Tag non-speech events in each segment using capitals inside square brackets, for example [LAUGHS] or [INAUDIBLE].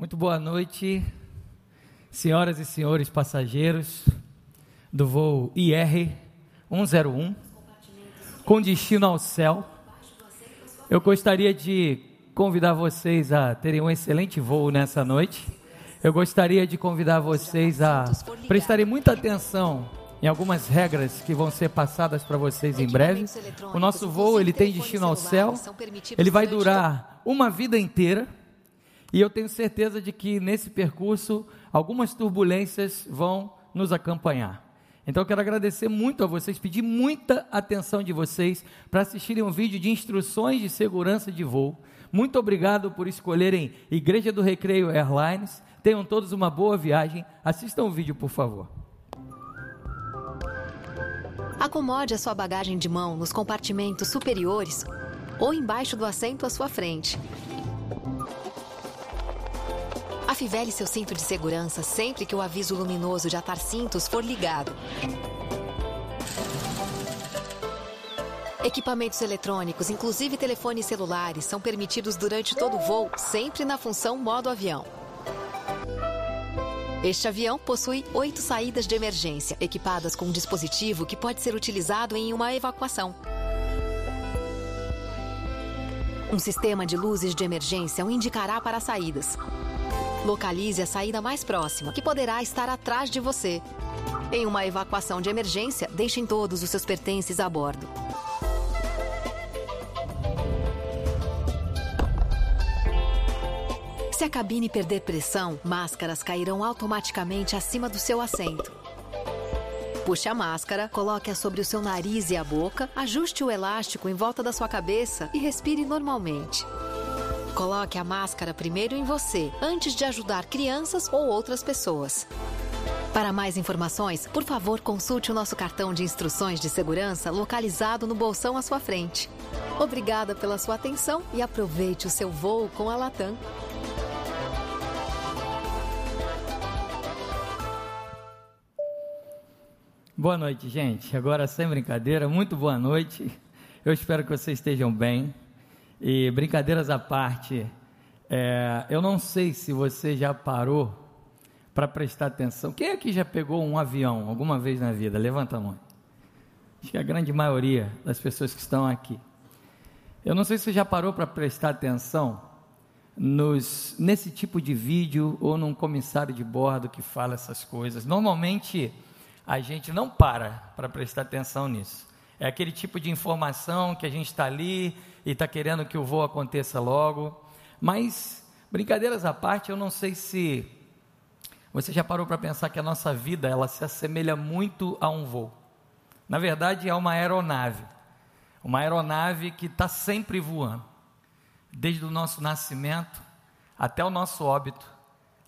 Muito boa noite, senhoras e senhores passageiros do voo IR 101, com destino ao céu. Eu gostaria de convidar vocês a terem um excelente voo nessa noite. Eu gostaria de convidar vocês a prestarem muita atenção em algumas regras que vão ser passadas para vocês em breve. O nosso voo ele tem destino ao céu. Ele vai durar uma vida inteira. E eu tenho certeza de que nesse percurso algumas turbulências vão nos acompanhar. Então eu quero agradecer muito a vocês, pedir muita atenção de vocês para assistirem um vídeo de instruções de segurança de voo. Muito obrigado por escolherem Igreja do Recreio Airlines. Tenham todos uma boa viagem. Assistam o vídeo, por favor. Acomode a sua bagagem de mão nos compartimentos superiores ou embaixo do assento à sua frente. Afivele seu cinto de segurança sempre que o aviso luminoso de atar cintos for ligado. Equipamentos eletrônicos, inclusive telefones celulares, são permitidos durante todo o voo, sempre na função modo avião. Este avião possui oito saídas de emergência, equipadas com um dispositivo que pode ser utilizado em uma evacuação. Um sistema de luzes de emergência o indicará para as saídas. Localize a saída mais próxima, que poderá estar atrás de você. Em uma evacuação de emergência, deixem todos os seus pertences a bordo. Se a cabine perder pressão, máscaras cairão automaticamente acima do seu assento. Puxe a máscara, coloque-a sobre o seu nariz e a boca, ajuste o elástico em volta da sua cabeça e respire normalmente. Coloque a máscara primeiro em você, antes de ajudar crianças ou outras pessoas. Para mais informações, por favor, consulte o nosso cartão de instruções de segurança localizado no bolsão à sua frente. Obrigada pela sua atenção e aproveite o seu voo com a Latam. Boa noite, gente. Agora, sem brincadeira, muito boa noite. Eu espero que vocês estejam bem. E brincadeiras à parte, é, eu não sei se você já parou para prestar atenção. Quem aqui já pegou um avião alguma vez na vida? Levanta a mão. Acho que a grande maioria das pessoas que estão aqui. Eu não sei se você já parou para prestar atenção nos, nesse tipo de vídeo ou num comissário de bordo que fala essas coisas. Normalmente a gente não para para prestar atenção nisso. É aquele tipo de informação que a gente está ali e está querendo que o voo aconteça logo. Mas, brincadeiras à parte, eu não sei se você já parou para pensar que a nossa vida ela se assemelha muito a um voo. Na verdade, é uma aeronave. Uma aeronave que está sempre voando. Desde o nosso nascimento até o nosso óbito,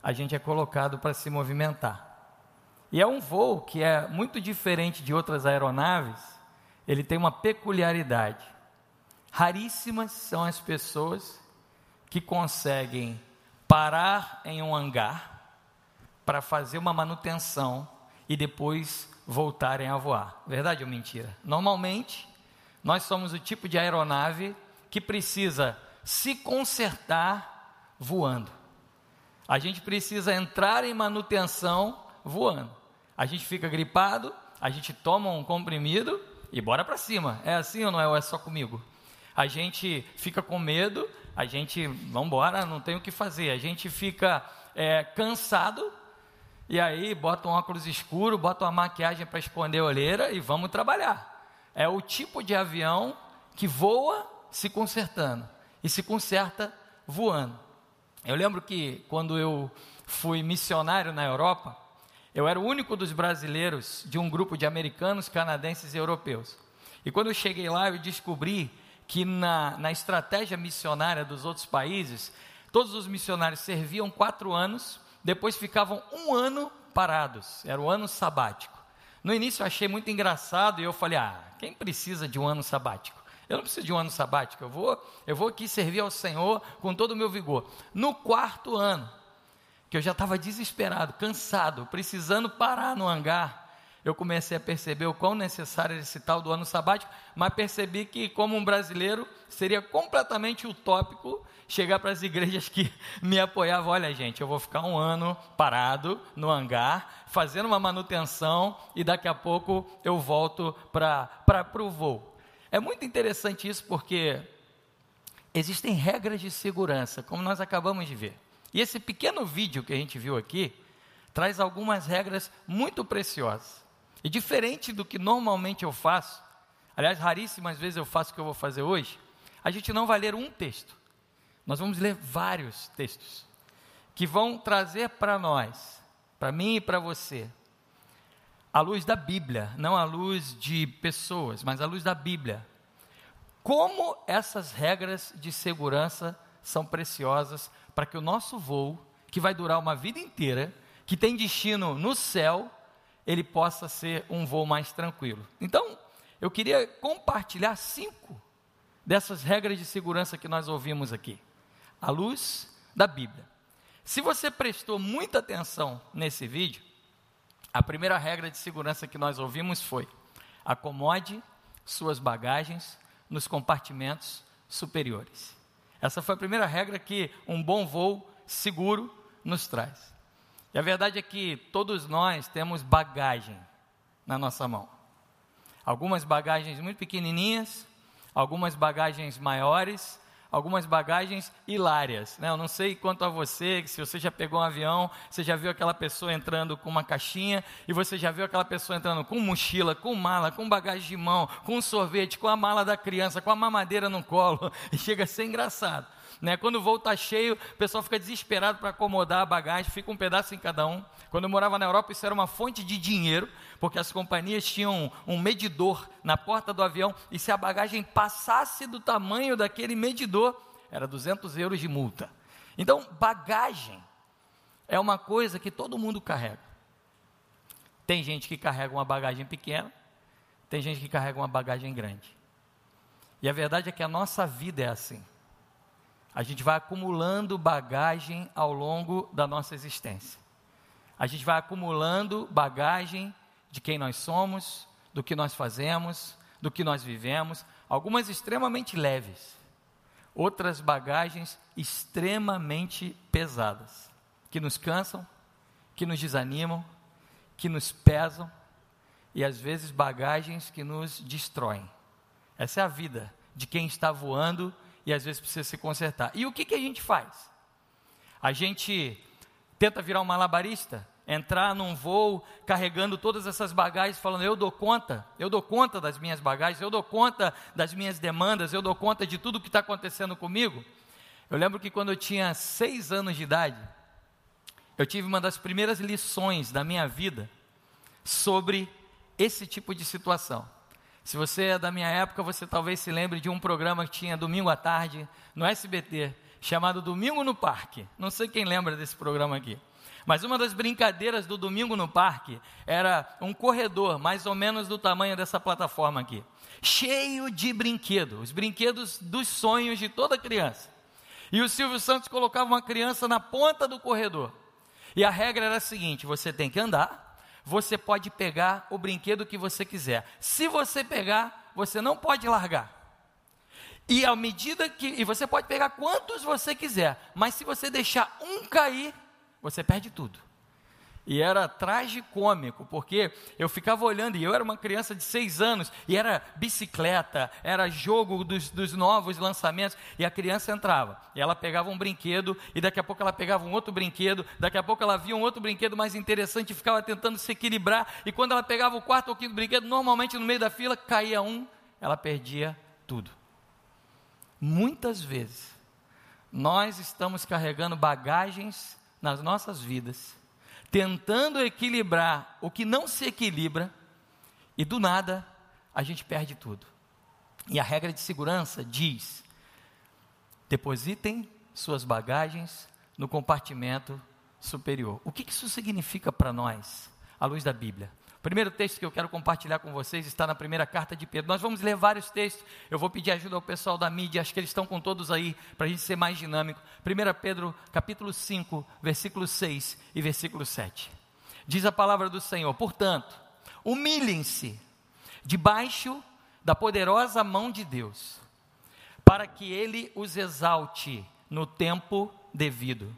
a gente é colocado para se movimentar. E é um voo que é muito diferente de outras aeronaves, ele tem uma peculiaridade. Raríssimas são as pessoas que conseguem parar em um hangar para fazer uma manutenção e depois voltarem a voar. Verdade ou mentira? Normalmente, nós somos o tipo de aeronave que precisa se consertar voando. A gente precisa entrar em manutenção voando. A gente fica gripado, a gente toma um comprimido e bora para cima. É assim ou não é? Ou é só comigo? A gente fica com medo, a gente, vamos embora, não tem o que fazer. A gente fica é, cansado e aí bota um óculos escuro, bota uma maquiagem para esconder a olheira e vamos trabalhar. É o tipo de avião que voa se consertando e se conserta voando. Eu lembro que quando eu fui missionário na Europa, eu era o único dos brasileiros de um grupo de americanos, canadenses e europeus. E quando eu cheguei lá, eu descobri que na, na estratégia missionária dos outros países, todos os missionários serviam quatro anos, depois ficavam um ano parados. Era o ano sabático. No início eu achei muito engraçado e eu falei: ah, quem precisa de um ano sabático? Eu não preciso de um ano sabático, eu vou, eu vou aqui servir ao Senhor com todo o meu vigor. No quarto ano, que eu já estava desesperado, cansado, precisando parar no hangar, eu comecei a perceber o quão necessário era esse tal do ano sabático, mas percebi que, como um brasileiro, seria completamente utópico chegar para as igrejas que [LAUGHS] me apoiavam: olha, gente, eu vou ficar um ano parado no hangar, fazendo uma manutenção e daqui a pouco eu volto para o voo. É muito interessante isso porque existem regras de segurança, como nós acabamos de ver. E esse pequeno vídeo que a gente viu aqui traz algumas regras muito preciosas. E diferente do que normalmente eu faço, aliás, raríssimas vezes eu faço o que eu vou fazer hoje, a gente não vai ler um texto. Nós vamos ler vários textos que vão trazer para nós, para mim e para você, a luz da Bíblia, não a luz de pessoas, mas a luz da Bíblia. Como essas regras de segurança são preciosas para que o nosso voo, que vai durar uma vida inteira, que tem destino no céu, ele possa ser um voo mais tranquilo. Então, eu queria compartilhar cinco dessas regras de segurança que nós ouvimos aqui, à luz da Bíblia. Se você prestou muita atenção nesse vídeo, a primeira regra de segurança que nós ouvimos foi: acomode suas bagagens nos compartimentos superiores. Essa foi a primeira regra que um bom voo seguro nos traz. E a verdade é que todos nós temos bagagem na nossa mão. Algumas bagagens muito pequenininhas, algumas bagagens maiores, algumas bagagens hilárias. Né? Eu não sei quanto a você, se você já pegou um avião, você já viu aquela pessoa entrando com uma caixinha, e você já viu aquela pessoa entrando com mochila, com mala, com bagagem de mão, com sorvete, com a mala da criança, com a mamadeira no colo, [LAUGHS] e chega a ser engraçado. Né? Quando o voo está cheio, o pessoal fica desesperado para acomodar a bagagem, fica um pedaço em cada um. Quando eu morava na Europa, isso era uma fonte de dinheiro, porque as companhias tinham um medidor na porta do avião, e se a bagagem passasse do tamanho daquele medidor, era 200 euros de multa. Então, bagagem é uma coisa que todo mundo carrega. Tem gente que carrega uma bagagem pequena, tem gente que carrega uma bagagem grande. E a verdade é que a nossa vida é assim. A gente vai acumulando bagagem ao longo da nossa existência. A gente vai acumulando bagagem de quem nós somos, do que nós fazemos, do que nós vivemos, algumas extremamente leves, outras bagagens extremamente pesadas, que nos cansam, que nos desanimam, que nos pesam e às vezes bagagens que nos destroem. Essa é a vida de quem está voando e às vezes precisa se consertar. E o que, que a gente faz? A gente tenta virar um malabarista, entrar num voo carregando todas essas bagagens, falando: eu dou conta, eu dou conta das minhas bagagens, eu dou conta das minhas demandas, eu dou conta de tudo que está acontecendo comigo. Eu lembro que quando eu tinha seis anos de idade, eu tive uma das primeiras lições da minha vida sobre esse tipo de situação. Se você é da minha época, você talvez se lembre de um programa que tinha domingo à tarde no SBT, chamado Domingo no Parque. Não sei quem lembra desse programa aqui. Mas uma das brincadeiras do Domingo no Parque era um corredor, mais ou menos do tamanho dessa plataforma aqui, cheio de brinquedos, os brinquedos dos sonhos de toda criança. E o Silvio Santos colocava uma criança na ponta do corredor. E a regra era a seguinte: você tem que andar, você pode pegar o brinquedo que você quiser. Se você pegar, você não pode largar. E à medida que. E você pode pegar quantos você quiser. Mas se você deixar um cair, você perde tudo. E era tragicômico, porque eu ficava olhando, e eu era uma criança de seis anos, e era bicicleta, era jogo dos, dos, novos lançamentos, e a criança entrava, e ela pegava um brinquedo, e daqui a pouco ela pegava um outro brinquedo, daqui a pouco ela via um outro brinquedo mais interessante e ficava tentando se equilibrar, e quando ela pegava o quarto ou quinto brinquedo, normalmente no meio da fila caía um, ela perdia tudo. Muitas vezes, nós estamos carregando bagagens nas nossas vidas, tentando equilibrar o que não se equilibra, e do nada a gente perde tudo. E a regra de segurança diz: depositem suas bagagens no compartimento superior. O que isso significa para nós, à luz da Bíblia? Primeiro texto que eu quero compartilhar com vocês está na primeira carta de Pedro. Nós vamos ler vários textos. Eu vou pedir ajuda ao pessoal da mídia, acho que eles estão com todos aí, para a gente ser mais dinâmico. 1 Pedro, capítulo 5, versículo 6 e versículo 7. Diz a palavra do Senhor: Portanto, humilhem-se debaixo da poderosa mão de Deus, para que ele os exalte no tempo devido.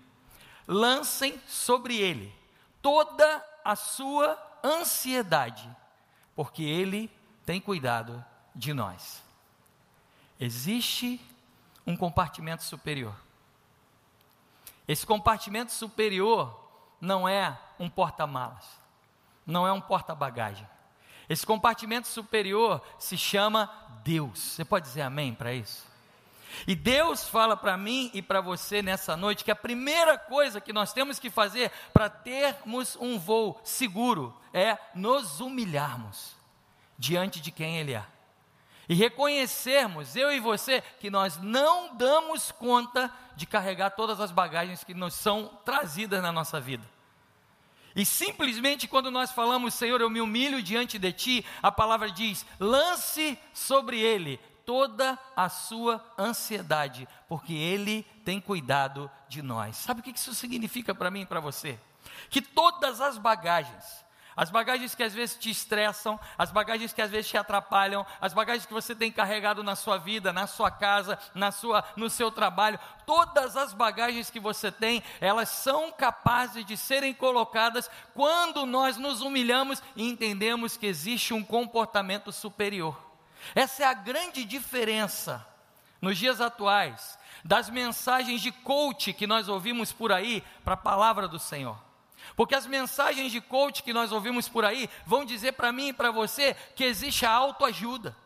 Lancem sobre ele toda a sua ansiedade, porque ele tem cuidado de nós. Existe um compartimento superior. Esse compartimento superior não é um porta-malas, não é um porta-bagagem. Esse compartimento superior se chama Deus. Você pode dizer amém para isso? E Deus fala para mim e para você nessa noite que a primeira coisa que nós temos que fazer para termos um voo seguro é nos humilharmos diante de quem Ele é. E reconhecermos, eu e você, que nós não damos conta de carregar todas as bagagens que nos são trazidas na nossa vida. E simplesmente quando nós falamos, Senhor, eu me humilho diante de Ti, a palavra diz: lance sobre Ele toda a sua ansiedade, porque Ele tem cuidado de nós. Sabe o que isso significa para mim e para você? Que todas as bagagens, as bagagens que às vezes te estressam, as bagagens que às vezes te atrapalham, as bagagens que você tem carregado na sua vida, na sua casa, na sua, no seu trabalho, todas as bagagens que você tem, elas são capazes de serem colocadas quando nós nos humilhamos e entendemos que existe um comportamento superior. Essa é a grande diferença nos dias atuais das mensagens de coach que nós ouvimos por aí para a palavra do Senhor. Porque as mensagens de coach que nós ouvimos por aí vão dizer para mim e para você que existe a autoajuda.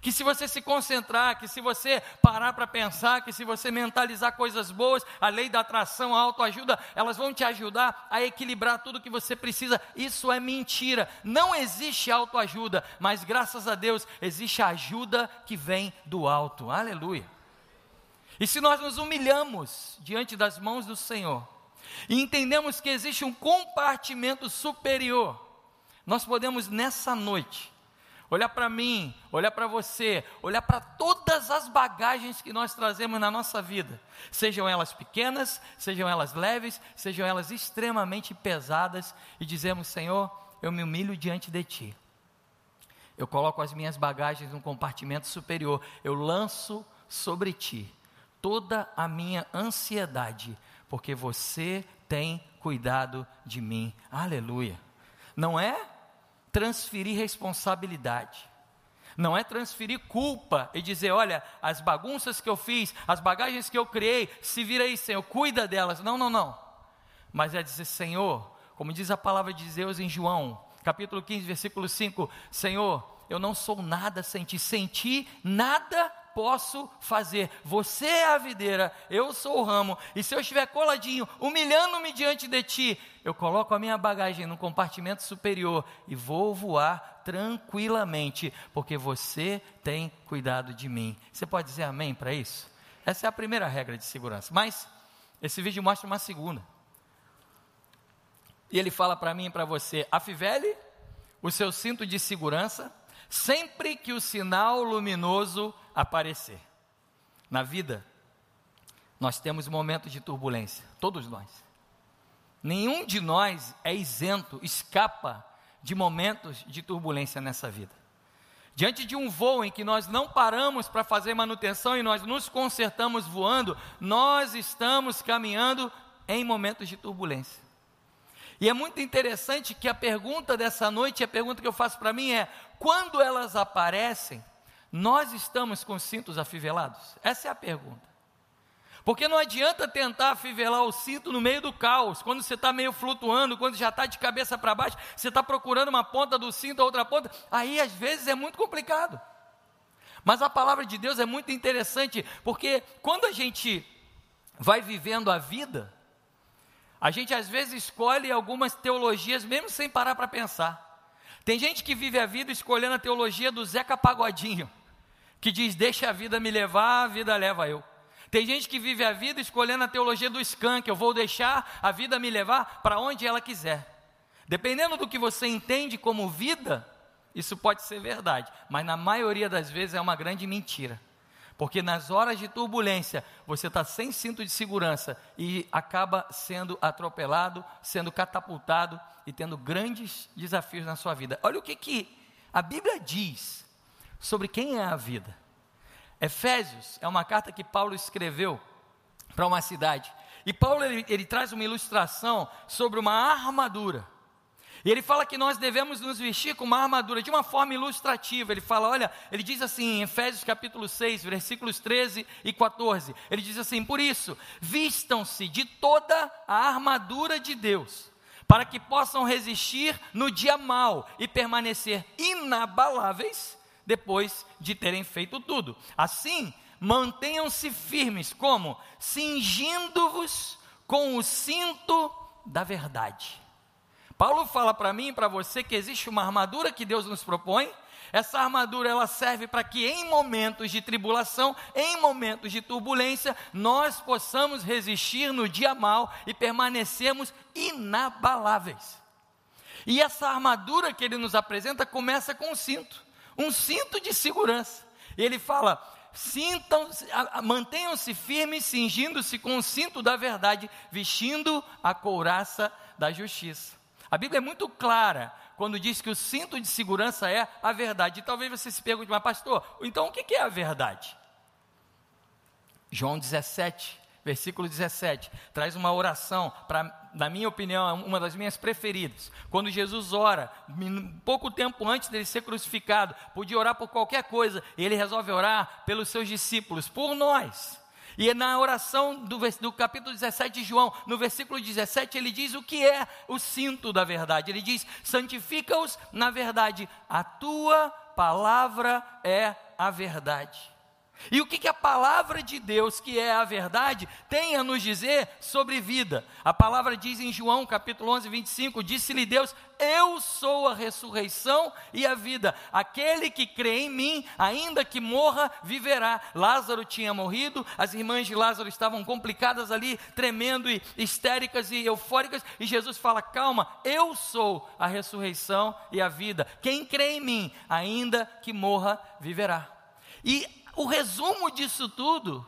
Que se você se concentrar, que se você parar para pensar, que se você mentalizar coisas boas, a lei da atração, a autoajuda, elas vão te ajudar a equilibrar tudo que você precisa. Isso é mentira. Não existe autoajuda, mas graças a Deus existe a ajuda que vem do alto. Aleluia. E se nós nos humilhamos diante das mãos do Senhor, e entendemos que existe um compartimento superior, nós podemos nessa noite olhar para mim, olhar para você, olhar para todas as bagagens que nós trazemos na nossa vida, sejam elas pequenas, sejam elas leves, sejam elas extremamente pesadas, e dizemos: Senhor, eu me humilho diante de Ti. Eu coloco as minhas bagagens num compartimento superior, eu lanço sobre Ti toda a minha ansiedade, porque você tem cuidado de mim. Aleluia. Não é transferir responsabilidade. Não é transferir culpa e dizer, olha, as bagunças que eu fiz, as bagagens que eu criei, se vira aí, Senhor, cuida delas. Não, não, não. Mas é dizer, Senhor, como diz a palavra de Deus em João, capítulo 15, versículo 5, Senhor, eu não sou nada sem ti, sem ti nada posso fazer. Você é a videira, eu sou o ramo, e se eu estiver coladinho, humilhando-me diante de ti, eu coloco a minha bagagem no compartimento superior e vou voar tranquilamente, porque você tem cuidado de mim. Você pode dizer amém para isso? Essa é a primeira regra de segurança. Mas esse vídeo mostra uma segunda. E ele fala para mim e para você: afivele o seu cinto de segurança sempre que o sinal luminoso aparecer. Na vida, nós temos momentos de turbulência, todos nós. Nenhum de nós é isento, escapa de momentos de turbulência nessa vida. Diante de um voo em que nós não paramos para fazer manutenção e nós nos consertamos voando, nós estamos caminhando em momentos de turbulência. E é muito interessante que a pergunta dessa noite, a pergunta que eu faço para mim é: quando elas aparecem, nós estamos com cintos afivelados? Essa é a pergunta. Porque não adianta tentar afivelar o cinto no meio do caos, quando você está meio flutuando, quando já está de cabeça para baixo, você está procurando uma ponta do cinto, a outra ponta, aí às vezes é muito complicado. Mas a palavra de Deus é muito interessante, porque quando a gente vai vivendo a vida, a gente às vezes escolhe algumas teologias, mesmo sem parar para pensar. Tem gente que vive a vida escolhendo a teologia do Zeca Pagodinho que diz: Deixa a vida me levar, a vida leva eu. Tem gente que vive a vida escolhendo a teologia do skunk, eu vou deixar a vida me levar para onde ela quiser. Dependendo do que você entende como vida, isso pode ser verdade, mas na maioria das vezes é uma grande mentira. Porque nas horas de turbulência, você está sem cinto de segurança e acaba sendo atropelado, sendo catapultado e tendo grandes desafios na sua vida. Olha o que, que a Bíblia diz sobre quem é a vida. Efésios é uma carta que Paulo escreveu para uma cidade. E Paulo ele, ele traz uma ilustração sobre uma armadura. E ele fala que nós devemos nos vestir com uma armadura de uma forma ilustrativa. Ele fala, olha, ele diz assim em Efésios capítulo 6, versículos 13 e 14. Ele diz assim: Por isso, vistam-se de toda a armadura de Deus, para que possam resistir no dia mau e permanecer inabaláveis depois de terem feito tudo. Assim, mantenham-se firmes, como? Cingindo-vos com o cinto da verdade Paulo fala para mim e para você que existe uma armadura que Deus nos propõe. Essa armadura ela serve para que em momentos de tribulação, em momentos de turbulência, nós possamos resistir no dia mal e permanecermos inabaláveis. E essa armadura que ele nos apresenta começa com um cinto, um cinto de segurança. E ele fala: mantenham-se firmes, cingindo-se com o cinto da verdade, vestindo a couraça da justiça. A Bíblia é muito clara quando diz que o cinto de segurança é a verdade. E talvez você se pergunte, mas pastor, então o que é a verdade? João 17, versículo 17, traz uma oração, para, na minha opinião, é uma das minhas preferidas. Quando Jesus ora, pouco tempo antes dele ser crucificado, podia orar por qualquer coisa, e ele resolve orar pelos seus discípulos, por nós. E na oração do, do, capítulo 17 de João, no versículo 17, ele diz o que é o cinto da verdade. Ele diz: santifica-os na verdade, a tua palavra é a verdade. E o que, que a palavra de Deus, que é a verdade, tem a nos dizer sobre vida? A palavra diz em João capítulo 11, 25: Disse-lhe Deus: Eu sou a ressurreição e a vida. Aquele que crê em mim, ainda que morra, viverá. Lázaro tinha morrido, as irmãs de Lázaro estavam complicadas ali, tremendo e histéricas e eufóricas, e Jesus fala: Calma, eu sou a ressurreição e a vida. Quem crê em mim, ainda que morra, viverá. E o resumo disso tudo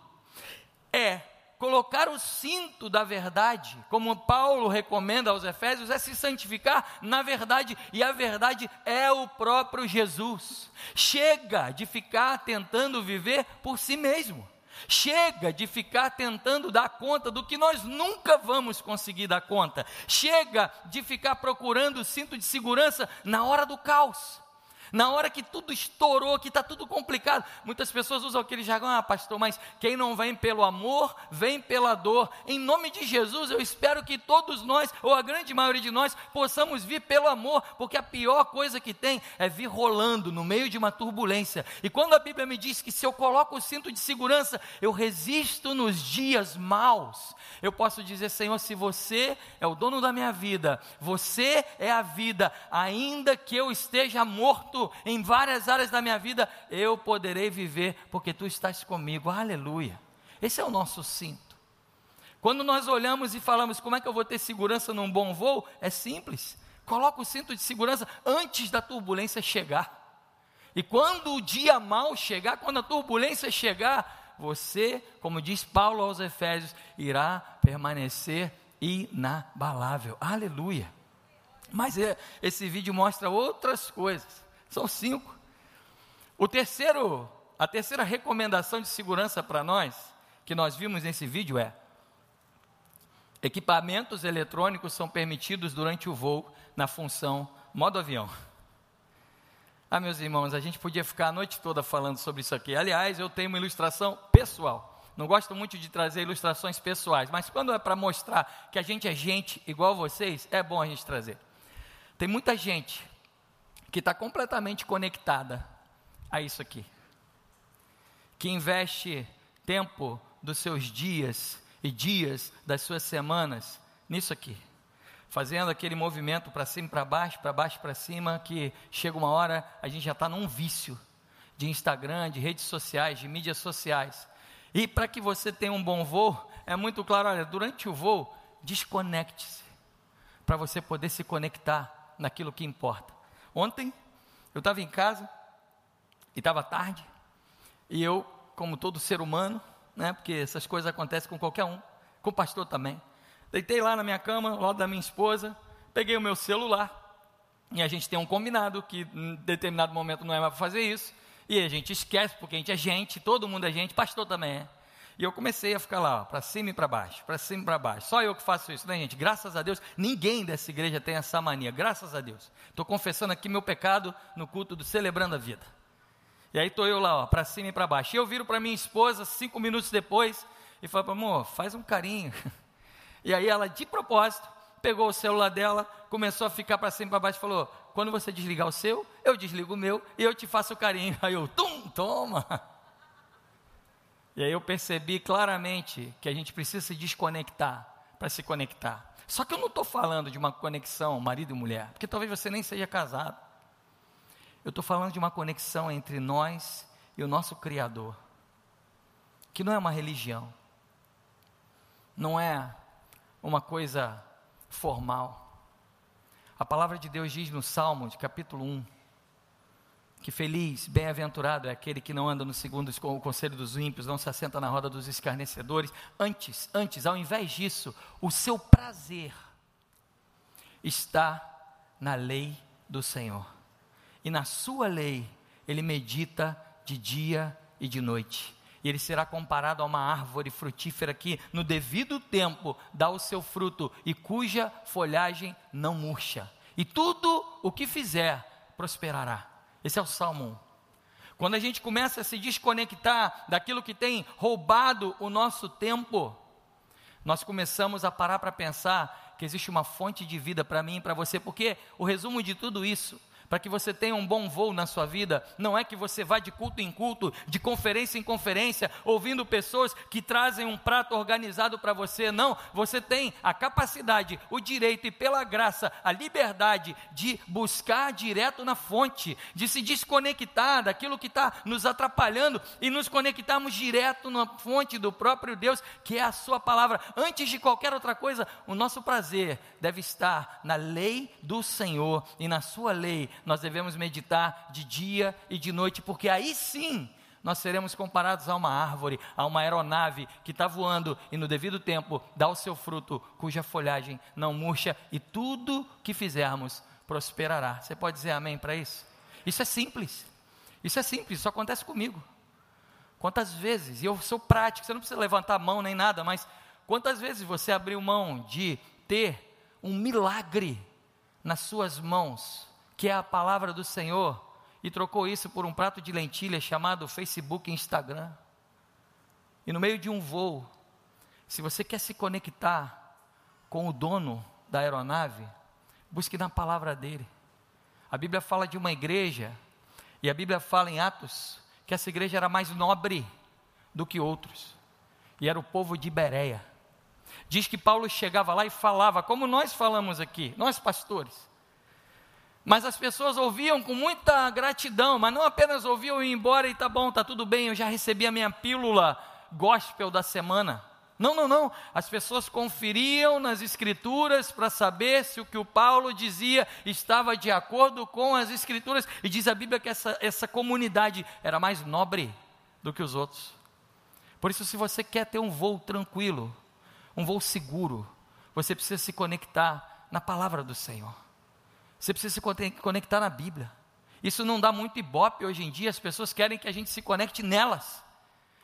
é colocar o cinto da verdade, como Paulo recomenda aos Efésios, é se santificar na verdade, e a verdade é o próprio Jesus. Chega de ficar tentando viver por si mesmo. Chega de ficar tentando dar conta do que nós nunca vamos conseguir dar conta. Chega de ficar procurando o cinto de segurança na hora do caos. Na hora que tudo estourou, que está tudo complicado, muitas pessoas usam aquele jargão, ah, pastor, mas quem não vem pelo amor, vem pela dor. Em nome de Jesus, eu espero que todos nós, ou a grande maioria de nós, possamos vir pelo amor, porque a pior coisa que tem é vir rolando no meio de uma turbulência. E quando a Bíblia me diz que se eu coloco o cinto de segurança, eu resisto nos dias maus, eu posso dizer, Senhor, se você é o dono da minha vida, você é a vida, ainda que eu esteja morto em várias áreas da minha vida, eu poderei viver, porque tu estás comigo. Aleluia. Esse é o nosso cinto. Quando nós olhamos e falamos, como é que eu vou ter segurança num bom voo? É simples. Coloca o cinto de segurança antes da turbulência chegar. E quando o dia mal chegar, quando a turbulência chegar, você, como diz Paulo aos Efésios, irá permanecer inabalável. Aleluia. Mas é, esse vídeo mostra outras coisas. São cinco. O terceiro, a terceira recomendação de segurança para nós, que nós vimos nesse vídeo é: equipamentos eletrônicos são permitidos durante o voo na função modo avião. Ah, meus irmãos, a gente podia ficar a noite toda falando sobre isso aqui. Aliás, eu tenho uma ilustração pessoal. Não gosto muito de trazer ilustrações pessoais, mas quando é para mostrar que a gente é gente igual vocês, é bom a gente trazer. Tem muita gente que está completamente conectada a isso aqui, que investe tempo dos seus dias e dias das suas semanas nisso aqui fazendo aquele movimento para cima para baixo, para baixo para cima, que chega uma hora a gente já está num vício de Instagram, de redes sociais, de mídias sociais. E para que você tenha um bom voo, é muito claro, olha, durante o voo, desconecte-se, para você poder se conectar naquilo que importa. Ontem, eu estava em casa, e estava tarde, e eu como todo ser humano, né? Porque essas coisas acontecem com qualquer um, com o pastor também. Deitei lá na minha cama, ao lado da minha esposa, peguei o meu celular, e a gente tem um combinado que em determinado momento não é mais para fazer isso, e a gente esquece, porque a gente é gente, todo mundo é gente, pastor também é. E eu comecei a ficar lá, para cima e para baixo, para cima e para baixo. Só eu que faço isso, né, gente? Graças a Deus, ninguém dessa igreja tem essa mania, graças a Deus. Estou confessando aqui meu pecado no culto do Celebrando a Vida. E aí estou eu lá, para cima e para baixo. E eu viro para minha esposa, cinco minutos depois, e falo, amor, faz um carinho. [LAUGHS] E aí ela, de propósito, pegou o celular dela, começou a ficar para cima e para baixo e falou: quando você desligar o seu, eu desligo o meu e eu te faço o carinho. [LAUGHS] Aí eu, tum, toma. E aí eu percebi claramente que a gente precisa se desconectar para se conectar. Só que eu não estou falando de uma conexão marido e mulher, porque talvez você nem seja casado. Eu estou falando de uma conexão entre nós e o nosso Criador, que não é uma religião, não é uma coisa formal. A palavra de Deus diz no Salmo, de capítulo 1, que feliz, bem-aventurado é aquele que não anda no segundo o conselho dos ímpios, não se assenta na roda dos escarnecedores. Antes, antes, ao invés disso, o seu prazer está na lei do Senhor. E na sua lei ele medita de dia e de noite e ele será comparado a uma árvore frutífera que, no devido tempo, dá o seu fruto e cuja folhagem não murcha. E tudo o que fizer prosperará. Esse é o Salmo 1. Quando a gente começa a se desconectar daquilo que tem roubado o nosso tempo, nós começamos a parar para pensar que existe uma fonte de vida para mim e para você, porque o resumo de tudo isso para que você tenha um bom voo na sua vida, não é que você vá de culto em culto, de conferência em conferência, ouvindo pessoas que trazem um prato organizado para você, não, você tem a capacidade, o direito e pela graça, a liberdade de buscar direto na fonte, de se desconectar daquilo que está nos atrapalhando e nos conectarmos direto na fonte do próprio Deus, que é a Sua palavra. Antes de qualquer outra coisa, o nosso prazer deve estar na lei do Senhor e na Sua lei nós devemos meditar de dia e de noite, porque aí sim nós seremos comparados a uma árvore, a uma aeronave que está voando e no devido tempo dá o seu fruto, cuja folhagem não murcha e tudo que fizermos prosperará. Você pode dizer amém para isso? Isso é simples. Isso é simples, isso acontece comigo. Quantas vezes, e eu sou prático, você não precisa levantar a mão nem nada, mas quantas vezes você abriu mão de ter um milagre nas suas mãos que é a palavra do Senhor, e trocou isso por um prato de lentilha chamado Facebook e Instagram. E no meio de um voo, se você quer se conectar com o dono da aeronave, busque na palavra dele. A Bíblia fala de uma igreja, e a Bíblia fala em Atos, que essa igreja era mais nobre do que outros, e era o povo de Bereia. Diz que Paulo chegava lá e falava, como nós falamos aqui, nós pastores. Mas as pessoas ouviam com muita gratidão, mas não apenas ouviam e embora e tá bom, tá tudo bem, eu já recebi a minha pílula gospel da semana. Não, não, não. As pessoas conferiam nas escrituras para saber se o que o Paulo dizia estava de acordo com as escrituras. E diz a Bíblia que essa, essa comunidade era mais nobre do que os outros. Por isso, se você quer ter um voo tranquilo, um voo seguro, você precisa se conectar na palavra do Senhor. Você precisa se conectar na Bíblia. Isso não dá muito ibope hoje em dia, as pessoas querem que a gente se conecte nelas.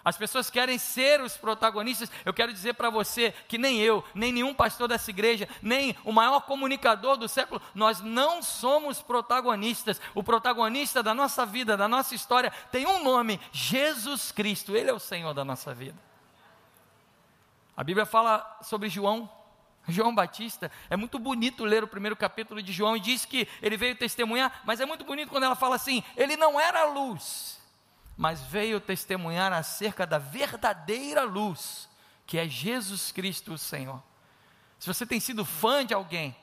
As pessoas querem ser os protagonistas. Eu quero dizer para você que nem eu, nem nenhum pastor dessa igreja, nem o maior comunicador do século, nós não somos protagonistas. O protagonista da nossa vida, da nossa história, tem um nome: Jesus Cristo. Ele é o Senhor da nossa vida. A Bíblia fala sobre João João Batista, é muito bonito ler o primeiro capítulo de João e diz que ele veio testemunhar, mas é muito bonito quando ela fala assim: ele não era luz, mas veio testemunhar acerca da verdadeira luz, que é Jesus Cristo, o Senhor. Se você tem sido fã de alguém,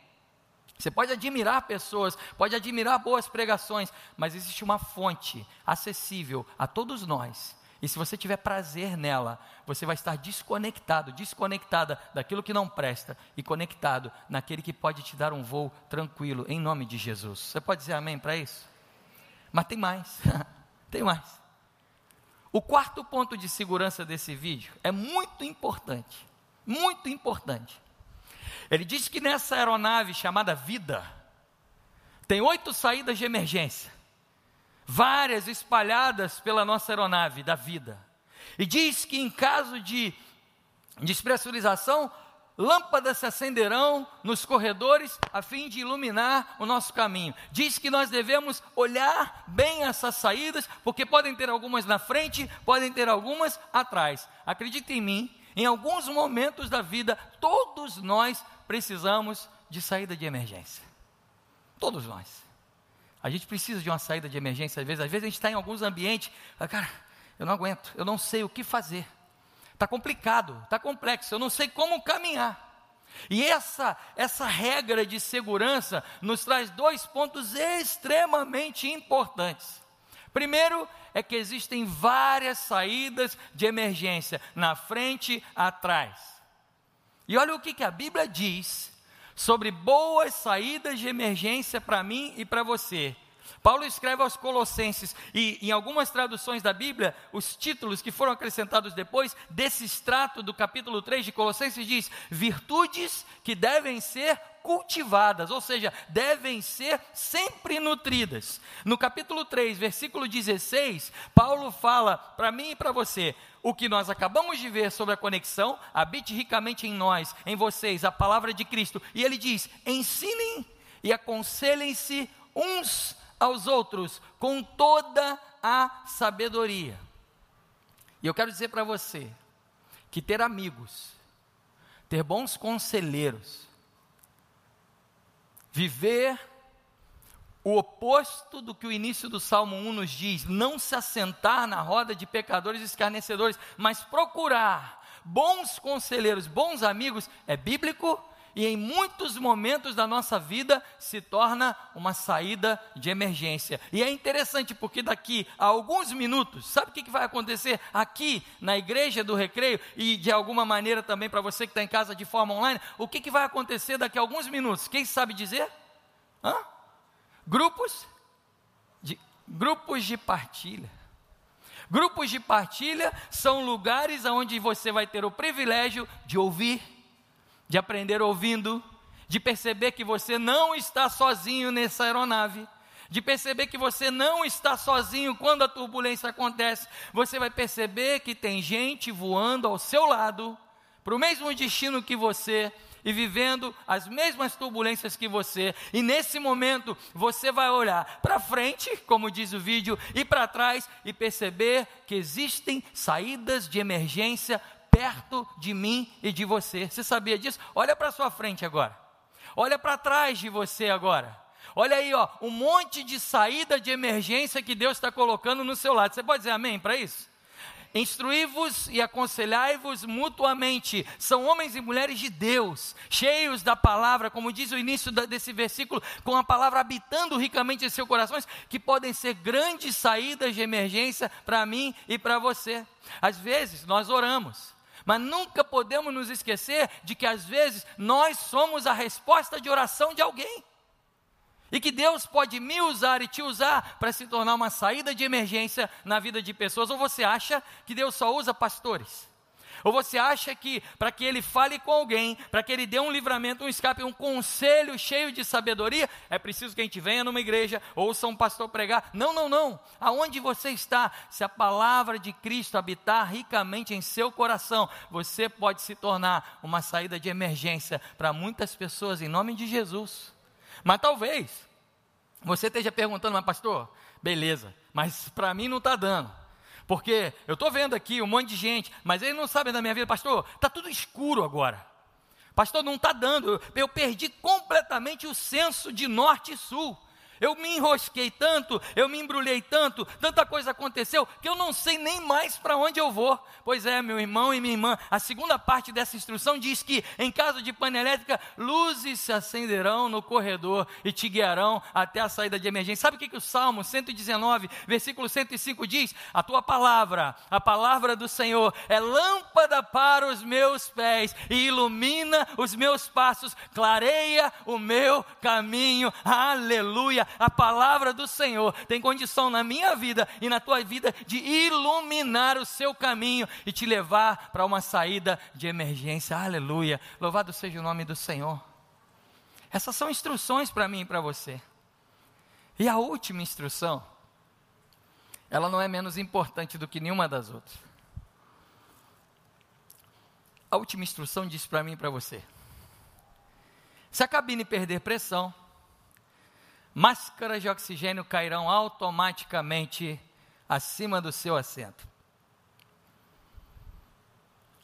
você pode admirar pessoas, pode admirar boas pregações, mas existe uma fonte acessível a todos nós e se você tiver prazer nela, você vai estar desconectado, desconectada daquilo que não presta e conectado naquele que pode te dar um voo tranquilo, em nome de Jesus. Você pode dizer amém para isso? Mas tem mais, [LAUGHS] tem mais. O quarto ponto de segurança desse vídeo é muito importante. Muito importante. Ele diz que nessa aeronave chamada Vida, tem oito saídas de emergência, várias espalhadas pela nossa aeronave da vida. E diz que em caso de despressurização, lâmpadas se acenderão nos corredores a fim de iluminar o nosso caminho. Diz que nós devemos olhar bem essas saídas, porque podem ter algumas na frente, podem ter algumas atrás. Acredite em mim, em alguns momentos da vida, todos nós precisamos de saída de emergência. Todos nós. A gente precisa de uma saída de emergência às vezes. Às vezes a gente está em alguns ambientes, cara, eu não aguento, eu não sei o que fazer. Está complicado, está complexo, eu não sei como caminhar. E essa, essa regra de segurança nos traz dois pontos extremamente importantes. Primeiro é que existem várias saídas de emergência, na frente, atrás. E olha o que, que a Bíblia diz sobre boas saídas de emergência para mim e para você. Paulo escreve aos Colossenses, e em algumas traduções da Bíblia, os títulos que foram acrescentados depois desse extrato do capítulo 3 de Colossenses diz: virtudes que devem ser cultivadas, ou seja, devem ser sempre nutridas. No capítulo 3, versículo 16, Paulo fala para mim e para você: o que nós acabamos de ver sobre a conexão, habite ricamente em nós, em vocês, a palavra de Cristo. E ele diz: ensinem e aconselhem-se uns aos outros com toda a sabedoria. E eu quero dizer para você que ter amigos, ter bons conselheiros, viver o oposto do que o início do Salmo 1 nos diz, não se assentar na roda de pecadores e escarnecedores, mas procurar bons conselheiros, bons amigos, é bíblico e em muitos momentos da nossa vida se torna uma saída de emergência. E é interessante porque daqui a alguns minutos, sabe o que vai acontecer aqui na igreja do recreio e de alguma maneira também para você que está em casa de forma online? O que, vai acontecer daqui a alguns minutos? Quem sabe dizer? Hã? Grupos de, grupos de partilha. Grupos de partilha são lugares onde você vai ter o privilégio de ouvir de aprender ouvindo, de perceber que você não está sozinho nessa aeronave, de perceber que você não está sozinho quando a turbulência acontece. Você vai perceber que tem gente voando ao seu lado, para o mesmo destino que você, e vivendo as mesmas turbulências que você, e nesse momento você vai olhar para frente, como diz o vídeo, e para trás e perceber que existem saídas de emergência perto de mim e de você. Você sabia disso? Olha para sua frente agora. Olha para trás de você agora. Olha aí, ó, um monte de saída de emergência que Deus está colocando no seu lado. Você pode dizer amém para isso? Instruí-vos e aconselhai-vos mutuamente. São homens e mulheres de Deus, cheios da palavra, como diz o início desse versículo, com a palavra habitando ricamente em seus corações, que podem ser grandes saídas de emergência para mim e para você. Às vezes nós oramos, mas nunca podemos nos esquecer de que às vezes nós somos a resposta de oração de alguém. E que Deus pode me usar e te usar para se tornar uma saída de emergência na vida de pessoas. Ou você acha que Deus só usa pastores? Ou você acha que para que ele fale com alguém, para que ele dê um livramento, um escape, um conselho cheio de sabedoria, é preciso que a gente venha numa igreja, ouça um pastor pregar? Não, não, não. Aonde você está, se a palavra de Cristo habitar ricamente em seu coração, você pode se tornar uma saída de emergência para muitas pessoas em nome de Jesus. Mas talvez você esteja perguntando, mas pastor, beleza, mas para mim não está dando. Porque eu estou vendo aqui um monte de gente, mas eles não sabem da minha vida, pastor, está tudo escuro agora. Pastor, não está dando, eu perdi completamente o senso de norte e sul. Eu me enrosquei tanto, eu me embrulhei tanto, tanta coisa aconteceu que eu não sei nem mais para onde eu vou. Pois é, meu irmão e minha irmã, a segunda parte dessa instrução diz que em caso de pane elétrica, luzes se acenderão no corredor e te guiarão até a saída de emergência. Sabe o que, que o Salmo 119, versículo 105 diz? A tua palavra, a palavra do Senhor, é lâmpada para os meus pés e ilumina os meus passos, clareia o meu caminho. Aleluia a palavra do Senhor tem condição na minha vida e na tua vida de iluminar o seu caminho e te levar para uma saída de emergência. Aleluia. Louvado seja o nome do Senhor. Essas são instruções para mim e para você. E a última instrução, ela não é menos importante do que nenhuma das outras. A última instrução diz para mim e para você: se a cabine perder pressão, máscaras de oxigênio cairão automaticamente acima do seu assento.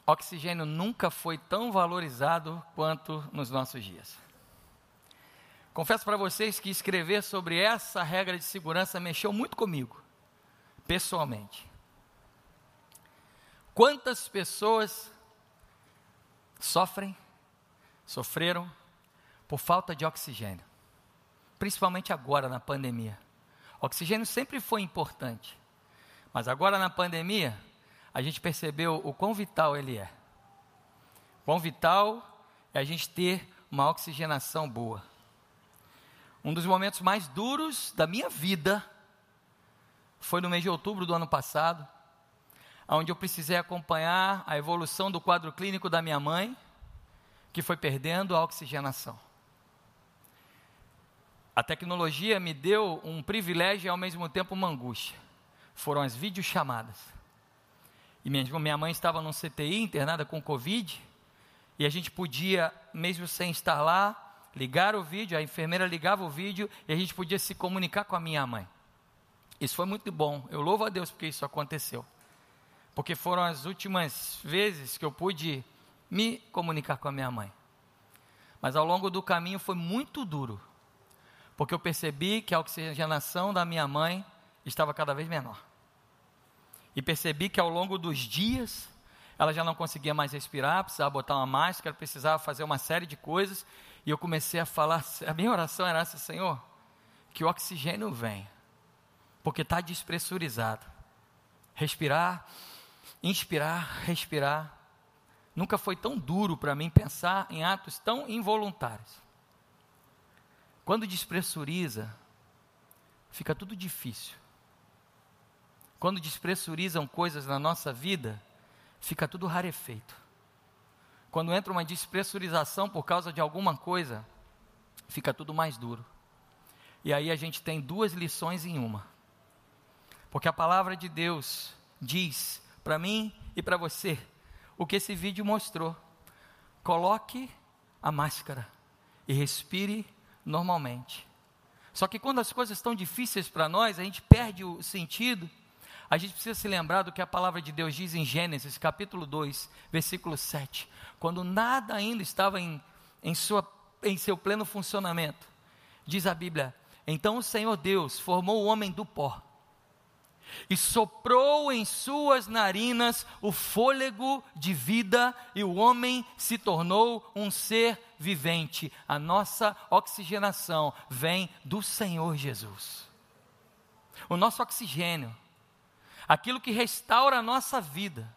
Oxigênio nunca foi tão valorizado quanto nos nossos dias. Confesso para vocês que escrever sobre essa regra de segurança mexeu muito comigo, pessoalmente. Quantas pessoas sofrem, sofreram por falta de oxigênio, principalmente agora na pandemia. oxigênio sempre foi importante, mas agora na pandemia, a gente percebeu o quão vital ele é. Quão vital é a gente ter uma oxigenação boa. Um dos momentos mais duros da minha vida foi no mês de outubro do ano passado, onde eu precisei acompanhar a evolução do quadro clínico da minha mãe, que foi perdendo a oxigenação. A tecnologia me deu um privilégio e ao mesmo tempo uma angústia. Foram as videochamadas. E minha, mãe estava num CTI internada com Covid, e a gente podia, mesmo sem estar lá, ligar o vídeo, a enfermeira ligava o vídeo e a gente podia se comunicar com a minha mãe. Isso foi muito bom. Eu louvo a Deus porque isso aconteceu. Porque foram as últimas vezes que eu pude me comunicar com a minha mãe. Mas ao longo do caminho foi muito duro porque eu percebi que a oxigenação da minha mãe estava cada vez menor. E percebi que ao longo dos dias ela já não conseguia mais respirar, precisava botar uma máscara, precisava fazer uma série de coisas. E eu comecei a falar, a minha oração era essa, Senhor, que o oxigênio venha, porque está despressurizado. Respirar, inspirar, respirar. Nunca foi tão duro para mim pensar em atos tão involuntários. Quando despressuriza, fica tudo difícil. Quando despressurizam coisas na nossa vida, fica tudo rarefeito. Quando entra uma despressurização por causa de alguma coisa, fica tudo mais duro. E aí a gente tem duas lições em uma. Porque a palavra de Deus diz para mim e para você o que esse vídeo mostrou. Coloque a máscara e respire normalmente. Só que quando as coisas estão difíceis para nós, a gente perde o sentido. A gente precisa se lembrar do que a palavra de Deus diz em Gênesis, capítulo 2, versículo 7. Quando nada ainda estava em, em, sua, em seu pleno funcionamento. Diz a Bíblia: Então o Senhor Deus formou o homem do pó e soprou em suas narinas o fôlego de vida, e o homem se tornou um ser vivente. A nossa oxigenação vem do Senhor Jesus. O nosso oxigênio, aquilo que restaura a nossa vida,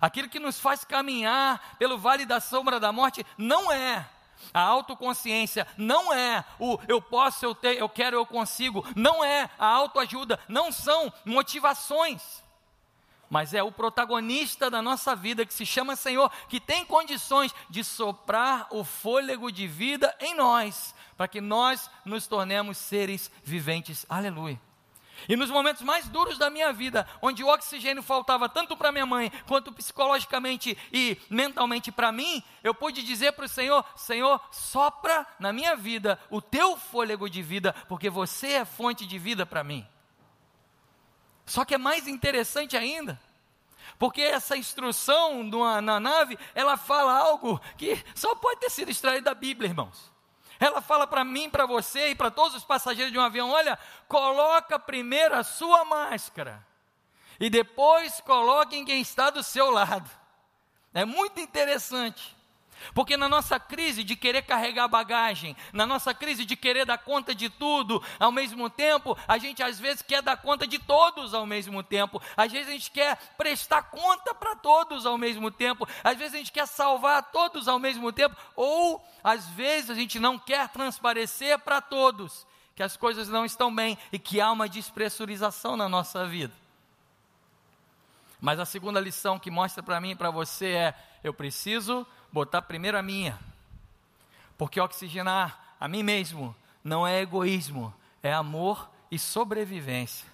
aquilo que nos faz caminhar pelo vale da sombra da morte, não é a autoconsciência não é o eu posso, eu, ter, eu quero, eu consigo. Não é a autoajuda. Não são motivações. Mas é o protagonista da nossa vida que se chama Senhor, que tem condições de soprar o fôlego de vida em nós, para que nós nos tornemos seres viventes. Aleluia. E nos momentos mais duros da minha vida, onde o oxigênio faltava tanto para minha mãe, quanto psicologicamente e mentalmente para mim, eu pude dizer para o Senhor: Senhor, sopra na minha vida o teu fôlego de vida, porque você é fonte de vida para mim. Só que é mais interessante ainda, porque essa instrução na nave, ela fala algo que só pode ter sido extraído da Bíblia, irmãos. Ela fala para mim, para você e para todos os passageiros de um avião: olha, coloca primeiro a sua máscara e depois coloque em quem está do seu lado. É muito interessante. Porque na nossa crise de querer carregar bagagem, na nossa crise de querer dar conta de tudo ao mesmo tempo, a gente às vezes quer dar conta de todos ao mesmo tempo, às vezes a gente quer prestar conta para todos ao mesmo tempo, às vezes a gente quer salvar todos ao mesmo tempo, ou às vezes a gente não quer transparecer para todos que as coisas não estão bem e que há uma despressurização na nossa vida. Mas a segunda lição que mostra para mim e para você é: eu preciso botar primeiro a minha, porque oxigenar a mim mesmo não é egoísmo, é amor e sobrevivência.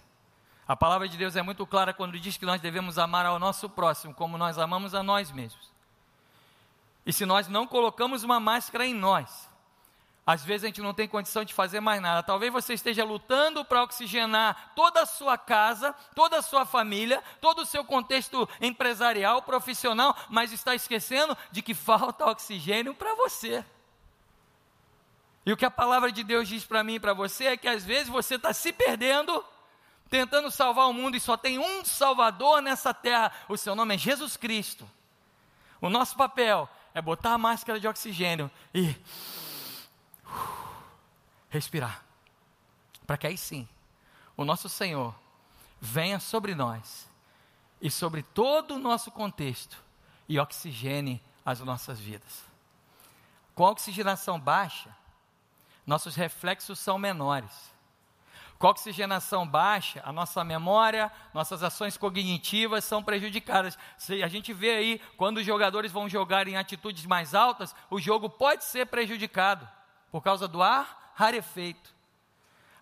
A palavra de Deus é muito clara quando diz que nós devemos amar ao nosso próximo como nós amamos a nós mesmos. E se nós não colocamos uma máscara em nós, às vezes a gente não tem condição de fazer mais nada. Talvez você esteja lutando para oxigenar toda a sua casa, toda a sua família, todo o seu contexto empresarial, profissional, mas está esquecendo de que falta oxigênio para você. E o que a palavra de Deus diz para mim e para você é que às vezes você está se perdendo, tentando salvar o mundo e só tem um Salvador nessa terra. O seu nome é Jesus Cristo. O nosso papel é botar a máscara de oxigênio e respirar. Para que aí sim, o nosso Senhor venha sobre nós e sobre todo o nosso contexto e oxigene as nossas vidas. Com a oxigenação baixa, nossos reflexos são menores. Com a oxigenação baixa, a nossa memória, nossas ações cognitivas são prejudicadas. Se a gente vê aí, quando os jogadores vão jogar em atitudes mais altas, o jogo pode ser prejudicado por causa do ar rarefeito.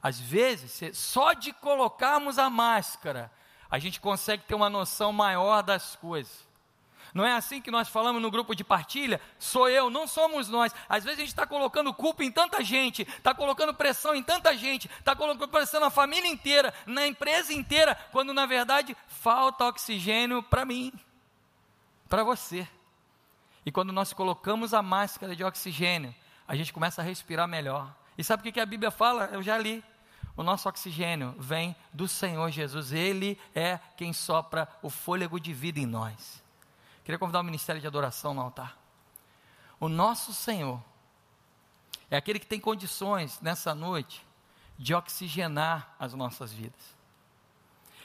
Às vezes, só de colocarmos a máscara, a gente consegue ter uma noção maior das coisas. Não é assim que nós falamos no grupo de partilha? Sou eu, não somos nós. Às vezes a gente está colocando culpa em tanta gente, está colocando pressão em tanta gente, está colocando pressão na família inteira, na empresa inteira, quando na verdade falta oxigênio para mim, para você. E quando nós colocamos a máscara de oxigênio, a gente começa a respirar melhor. E sabe o que a Bíblia fala? Eu já li. O nosso oxigênio vem do Senhor Jesus. Ele é quem sopra o fôlego de vida em nós. Queria convidar o ministério de adoração no altar. O nosso Senhor é aquele que tem condições nessa noite de oxigenar as nossas vidas.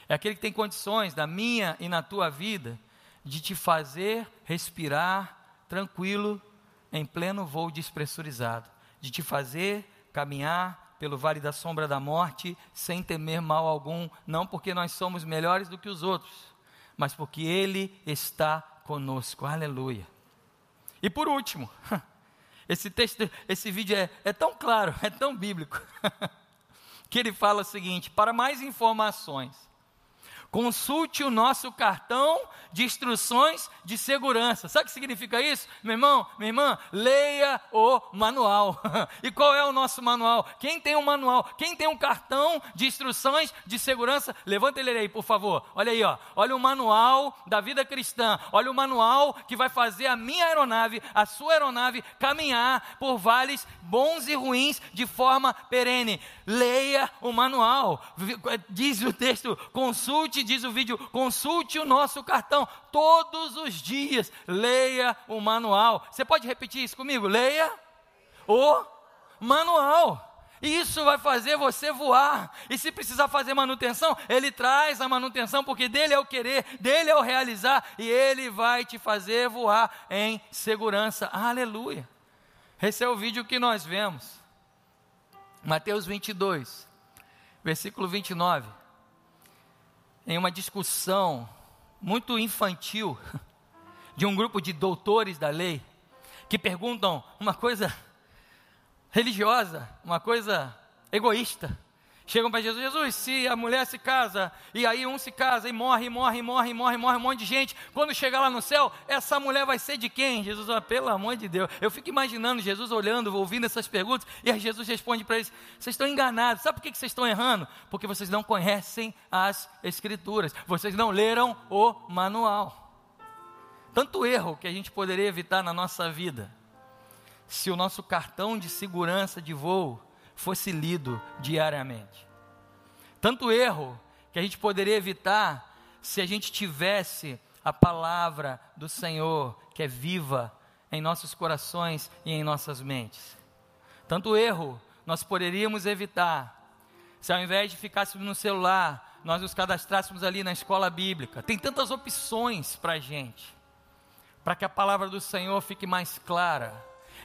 É aquele que tem condições na minha e na tua vida de te fazer respirar tranquilo em pleno voo despressurizado, de te fazer caminhar pelo vale da sombra da morte sem temer mal algum, não porque nós somos melhores do que os outros, mas porque Ele está conosco. Aleluia. E por último, [LAUGHS] esse texto, esse vídeo é, é tão claro, [LAUGHS] é tão bíblico, [LAUGHS] que ele fala o seguinte: para mais informações, Consulte o nosso cartão de instruções de segurança. Sabe o que significa isso? Meu irmão, minha irmã, leia o manual. [LAUGHS] e qual é o nosso manual? Quem tem um manual? Quem tem um cartão de instruções de segurança? Levanta ele aí, por favor. Olha aí, ó. Olha o manual da vida cristã. Olha o manual que vai fazer a minha aeronave, a sua aeronave, caminhar por vales bons e ruins de forma perene. Leia o manual. Diz o texto, consulte diz o vídeo, consulte o nosso cartão todos os dias. Leia o manual. Você pode repetir isso comigo? Leia o manual. Isso vai fazer você voar. E se precisar fazer manutenção, ele traz a manutenção, porque dele é o querer, dele é o realizar, e ele vai te fazer voar em segurança. Aleluia. Esse é o vídeo que nós vemos. Mateus 22, versículo 29 em uma discussão muito infantil [LAUGHS] de um grupo de doutores da lei que perguntam uma coisa religiosa, uma coisa egoísta. Chegam para Jesus, Jesus, se a mulher se casa, e aí um se casa e morre, morre, morre, morre, morre um monte de gente, quando chegar lá no céu, essa mulher vai ser de quem? Jesus, oh, pelo amor de Deus. Eu fico imaginando Jesus olhando, ouvindo essas perguntas, e aí Jesus responde para eles: vocês estão enganados, sabe por que vocês estão errando? Porque vocês não conhecem as Escrituras, vocês não leram o manual. Tanto erro que a gente poderia evitar na nossa vida, se o nosso cartão de segurança de voo fosse lido diariamente. Tanto erro que a gente poderia evitar se a gente tivesse a palavra do Senhor, que é viva em nossos corações e em nossas mentes. Tanto erro nós poderíamos evitar se ao invés de ficássemos no celular, nós nos cadastrássemos ali na escola bíblica. Tem tantas opções para a gente, para que a palavra do Senhor fique mais clara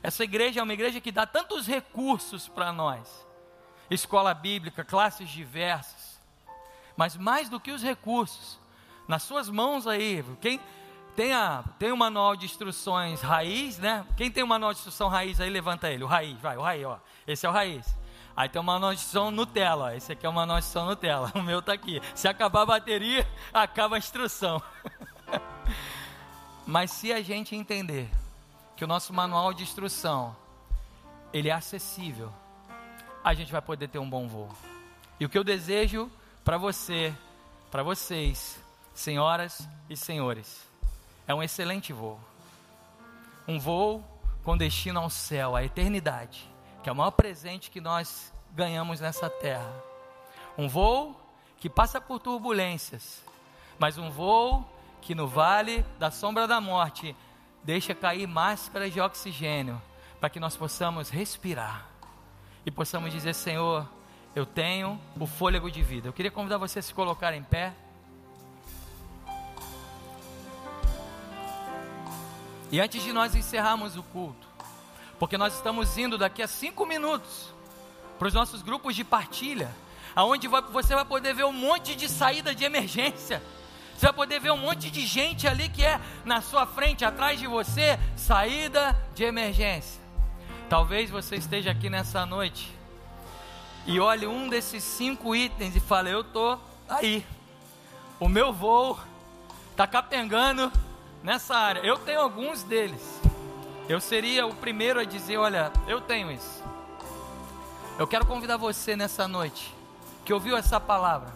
essa igreja é uma igreja que dá tantos recursos para nós. escola bíblica, classes diversas. Mas mais do que os recursos, nas suas mãos aí, quem tem, a, tem o manual de instruções raiz, né? Quem tem o manual de instrução raiz aí, levanta ele, o raiz, vai, o raiz, ó. Esse é o raiz. Aí tem o manual de instrução Nutella, esse aqui é o manual de instrução Nutella, [LAUGHS] o meu está aqui. Se acabar a bateria, [LAUGHS] acaba a instrução. [LAUGHS] Mas se a gente entender que o nosso manual de instrução, ele é acessível, a gente vai poder ter um bom voo. E o que eu desejo para você, para vocês, senhoras e senhores, é um excelente voo. Um voo com destino ao céu, à eternidade, que é o maior presente que nós ganhamos nessa terra. Um voo que passa por turbulências, mas um voo que no vale da sombra da morte deixa cair máscaras de oxigênio para que nós possamos respirar e possamos dizer: Senhor, eu tenho o fôlego de vida. Eu queria convidar você a se colocar em pé. E antes de nós encerrarmos o culto, porque nós estamos indo daqui a cinco minutos para os nossos grupos de partilha, aonde você vai poder ver um monte de saída de emergência. Você vai poder ver um monte de gente ali que é na sua frente, atrás de você, saída de emergência. Talvez você esteja aqui nessa noite e olhe um desses cinco itens e fale: Eu estou aí, o meu voo está capengando nessa área. Eu tenho alguns deles. Eu seria o primeiro a dizer: Olha, eu tenho isso. Eu quero convidar você nessa noite que ouviu essa palavra,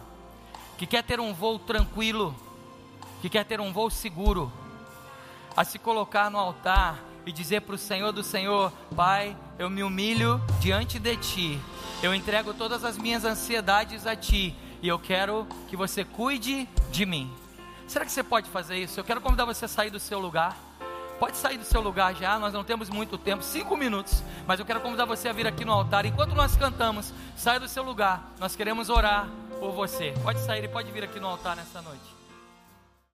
que quer ter um voo tranquilo, que quer ter um voo seguro, a se colocar no altar e dizer para o Senhor do Senhor: Pai, eu me humilho diante de Ti, eu entrego todas as minhas ansiedades a Ti e eu quero que você cuide de mim. Será que você pode fazer isso? Eu quero convidar você a sair do seu lugar. Pode sair do seu lugar já, nós não temos muito tempo, cinco minutos, mas eu quero convidar você a vir aqui no altar. Enquanto nós cantamos, saia do seu lugar, nós queremos orar por você. Pode sair e pode vir aqui no altar nessa noite.